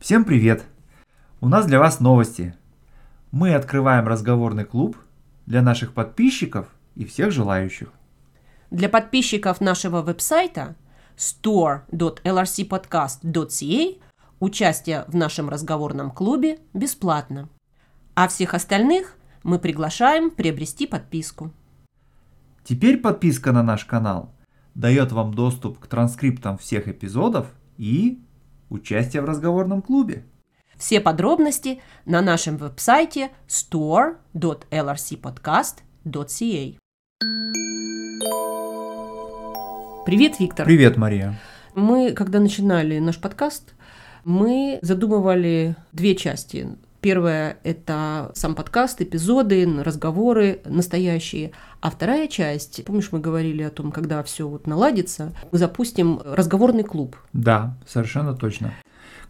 Всем привет! У нас для вас новости. Мы открываем разговорный клуб для наших подписчиков и всех желающих. Для подписчиков нашего веб-сайта store.lrcpodcast.ca участие в нашем разговорном клубе бесплатно. А всех остальных мы приглашаем приобрести подписку. Теперь подписка на наш канал дает вам доступ к транскриптам всех эпизодов и участие в разговорном клубе. Все подробности на нашем веб-сайте store.lrcpodcast.ca. Привет, Виктор. Привет, Мария. Мы, когда начинали наш подкаст, мы задумывали две части. Первая – это сам подкаст, эпизоды, разговоры настоящие. А вторая часть, помнишь, мы говорили о том, когда все вот наладится, мы запустим разговорный клуб. Да, совершенно точно.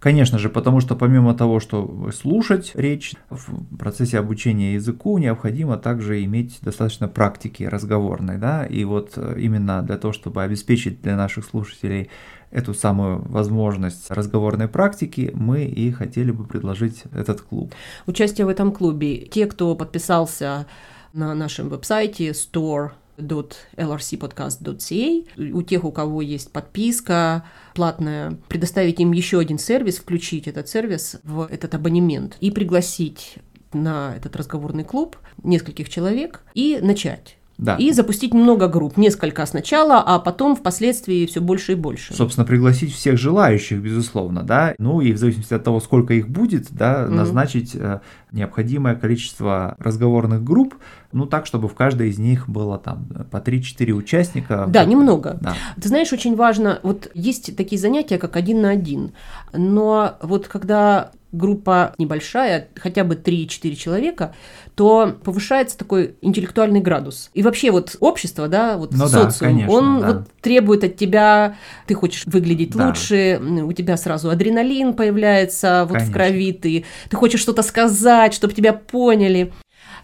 Конечно же, потому что помимо того, что слушать речь в процессе обучения языку, необходимо также иметь достаточно практики разговорной, да, и вот э, именно для того, чтобы обеспечить для наших слушателей эту самую возможность разговорной практики, мы и хотели бы предложить этот клуб. Участие в этом клубе. Те, кто подписался на нашем веб-сайте store lrcpodcast.ca. У тех, у кого есть подписка платная, предоставить им еще один сервис, включить этот сервис в этот абонемент и пригласить на этот разговорный клуб нескольких человек и начать. Да. И запустить много групп, несколько сначала, а потом впоследствии все больше и больше. Собственно, пригласить всех желающих, безусловно, да, ну и в зависимости от того, сколько их будет, да, mm-hmm. назначить э, необходимое количество разговорных групп, ну так, чтобы в каждой из них было там по 3-4 участника. Да, немного. Да. Ты знаешь, очень важно, вот есть такие занятия, как один на один, но вот когда группа небольшая, хотя бы 3-4 человека, то повышается такой интеллектуальный градус. И вообще вот общество, да, вот ну социум, да, конечно, он да. вот требует от тебя, ты хочешь выглядеть Да. лучше, у тебя сразу адреналин появляется вот в Конечно. крови, ты, ты хочешь что-то сказать, чтобы тебя поняли.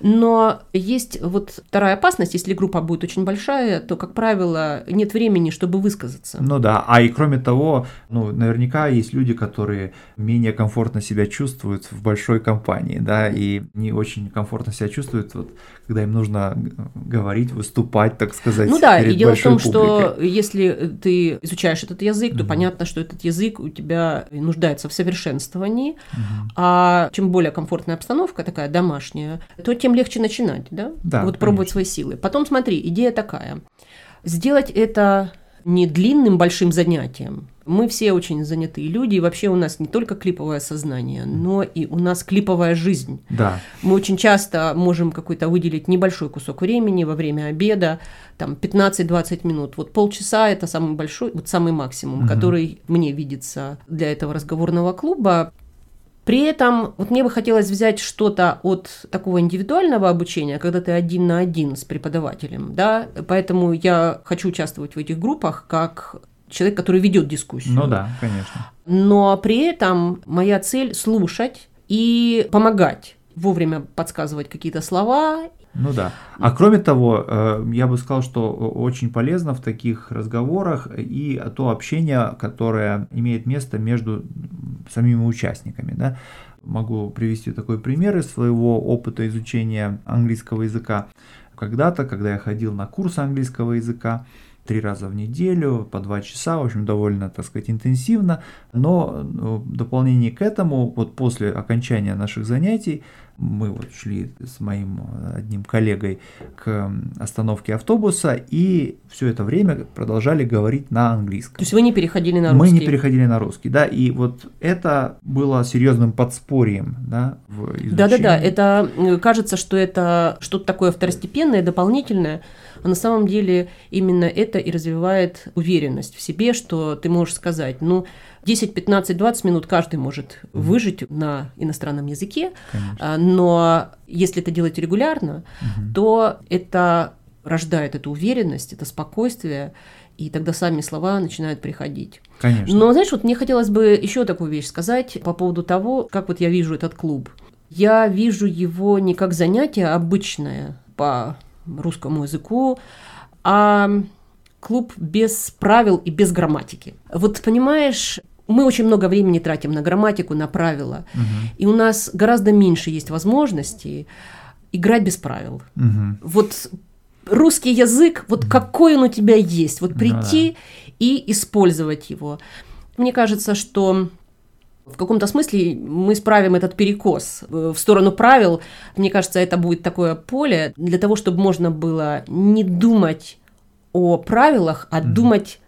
Но есть вот вторая опасность, если группа будет очень большая, то, как правило, нет времени, чтобы высказаться. Ну да, а и кроме того, ну наверняка есть люди, которые менее комфортно себя чувствуют в большой компании, да, и не очень комфортно себя чувствуют, вот, когда им нужно говорить, выступать, так сказать, Ну да, перед и дело в том, что публикой. если ты изучаешь этот язык, то Мгм. понятно, что этот язык у тебя нуждается в совершенствовании, Мгм. а чем более комфортная обстановка, такая домашняя, то тем легче начинать, да? Да, вот пробовать конечно. свои силы. Потом смотри, идея такая. Сделать это не длинным большим занятием. Мы все очень занятые люди, и вообще у нас не только клиповое сознание, но и у нас клиповая жизнь. Да, Мы очень часто можем какой-то выделить небольшой кусок времени во время обеда, там 15-20 минут. Вот полчаса это самый большой, вот самый максимум, Мгм. который мне видится для этого разговорного клуба. При этом вот мне бы хотелось взять что-то от такого индивидуального обучения, когда ты один на один с преподавателем, да, поэтому я хочу участвовать в этих группах как человек, который ведет дискуссию. ну да, конечно. Но при этом моя цель слушать и помогать вовремя подсказывать какие-то слова. Ну да. А кроме того, э, я бы сказал, что очень полезно в таких разговорах и то общение, которое имеет место между самими участниками. Да? Могу привести такой пример из своего опыта изучения английского языка. Когда-то, когда я ходил на курсы английского языка, три раза в неделю, по два часа, в общем, довольно, так сказать, интенсивно. Но э, в дополнение к этому, вот после окончания наших занятий, мы вот шли с моим э, одним коллегой к остановке автобуса и все это время продолжали говорить на английском. То есть вы не переходили на Мы русский. не переходили на русский, да, и вот это было серьезным подспорьем, да, в изучении. Да-да-да, это э, кажется, что это что-то такое второстепенное, дополнительное, а на самом деле именно это и развивает уверенность в себе, что ты можешь сказать, ну, 10, 15, 20 минут каждый может выжить на иностранном языке, Конечно. Но если это делать регулярно, Мгм. то это рождает эту уверенность, это спокойствие, и тогда сами слова начинают приходить. Конечно. Но, знаешь, вот мне хотелось бы еще такую вещь сказать по поводу того, как вот я вижу этот клуб. Я вижу его не как занятие обычное по русскому языку, а клуб без правил и без грамматики. Вот понимаешь, мы очень много времени тратим на грамматику, на правила. Мгм. И у нас гораздо меньше есть возможностей играть без правил. Мгм. Вот русский язык, вот какой он у тебя есть, вот Ну прийти и использовать его. Мне кажется, что в каком-то смысле мы исправим этот перекос э, в сторону правил. Мне кажется, это будет такое поле для того, чтобы можно было не думать о правилах, а думать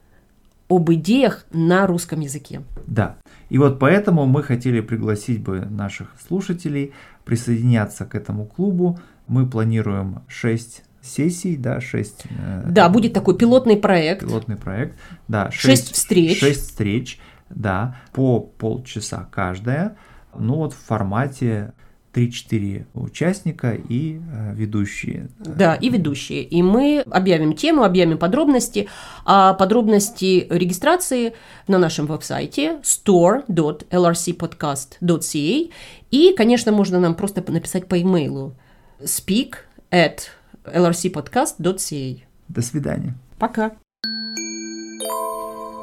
об идеях на русском языке. Да. И вот поэтому мы хотели пригласить бы наших слушателей присоединяться к этому клубу. Мы планируем 6 сессий, да, 6 Да, будет такой пилотный проект. пилотный проект. Да, Шесть встреч. 6 встреч, да, по полчаса каждая. Ну вот в формате 3-4 участника и э, ведущие. Да, и ведущие. И мы объявим тему, объявим подробности. А подробности регистрации на нашем веб-сайте store.lrcpodcast.ca. И, конечно, можно нам просто написать по имейлу speak at lrcpodcast.ca. До свидания. Пока.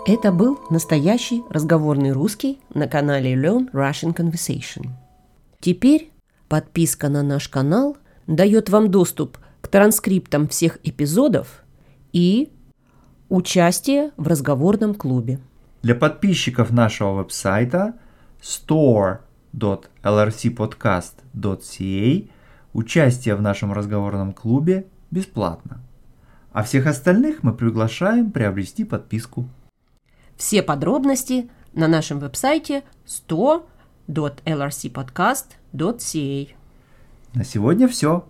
Это был настоящий разговорный русский на канале Learn Russian Conversation. Теперь подписка на наш канал дает вам доступ к транскриптам всех эпизодов и участие в разговорном клубе. Для подписчиков нашего веб-сайта store.lrcpodcast.ca участие в нашем разговорном клубе бесплатно. А всех остальных мы приглашаем приобрести подписку. Все подробности на нашем веб-сайте 100.lrcpodcast.ca. На сегодня все.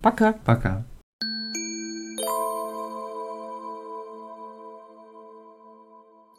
Пока. Пока.